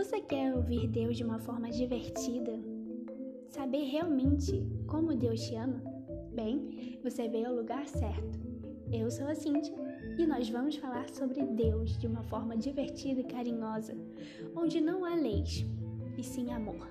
Você quer ouvir Deus de uma forma divertida? Saber realmente como Deus te ama? Bem, você veio ao lugar certo. Eu sou a Cíntia e nós vamos falar sobre Deus de uma forma divertida e carinhosa, onde não há leis, e sim amor.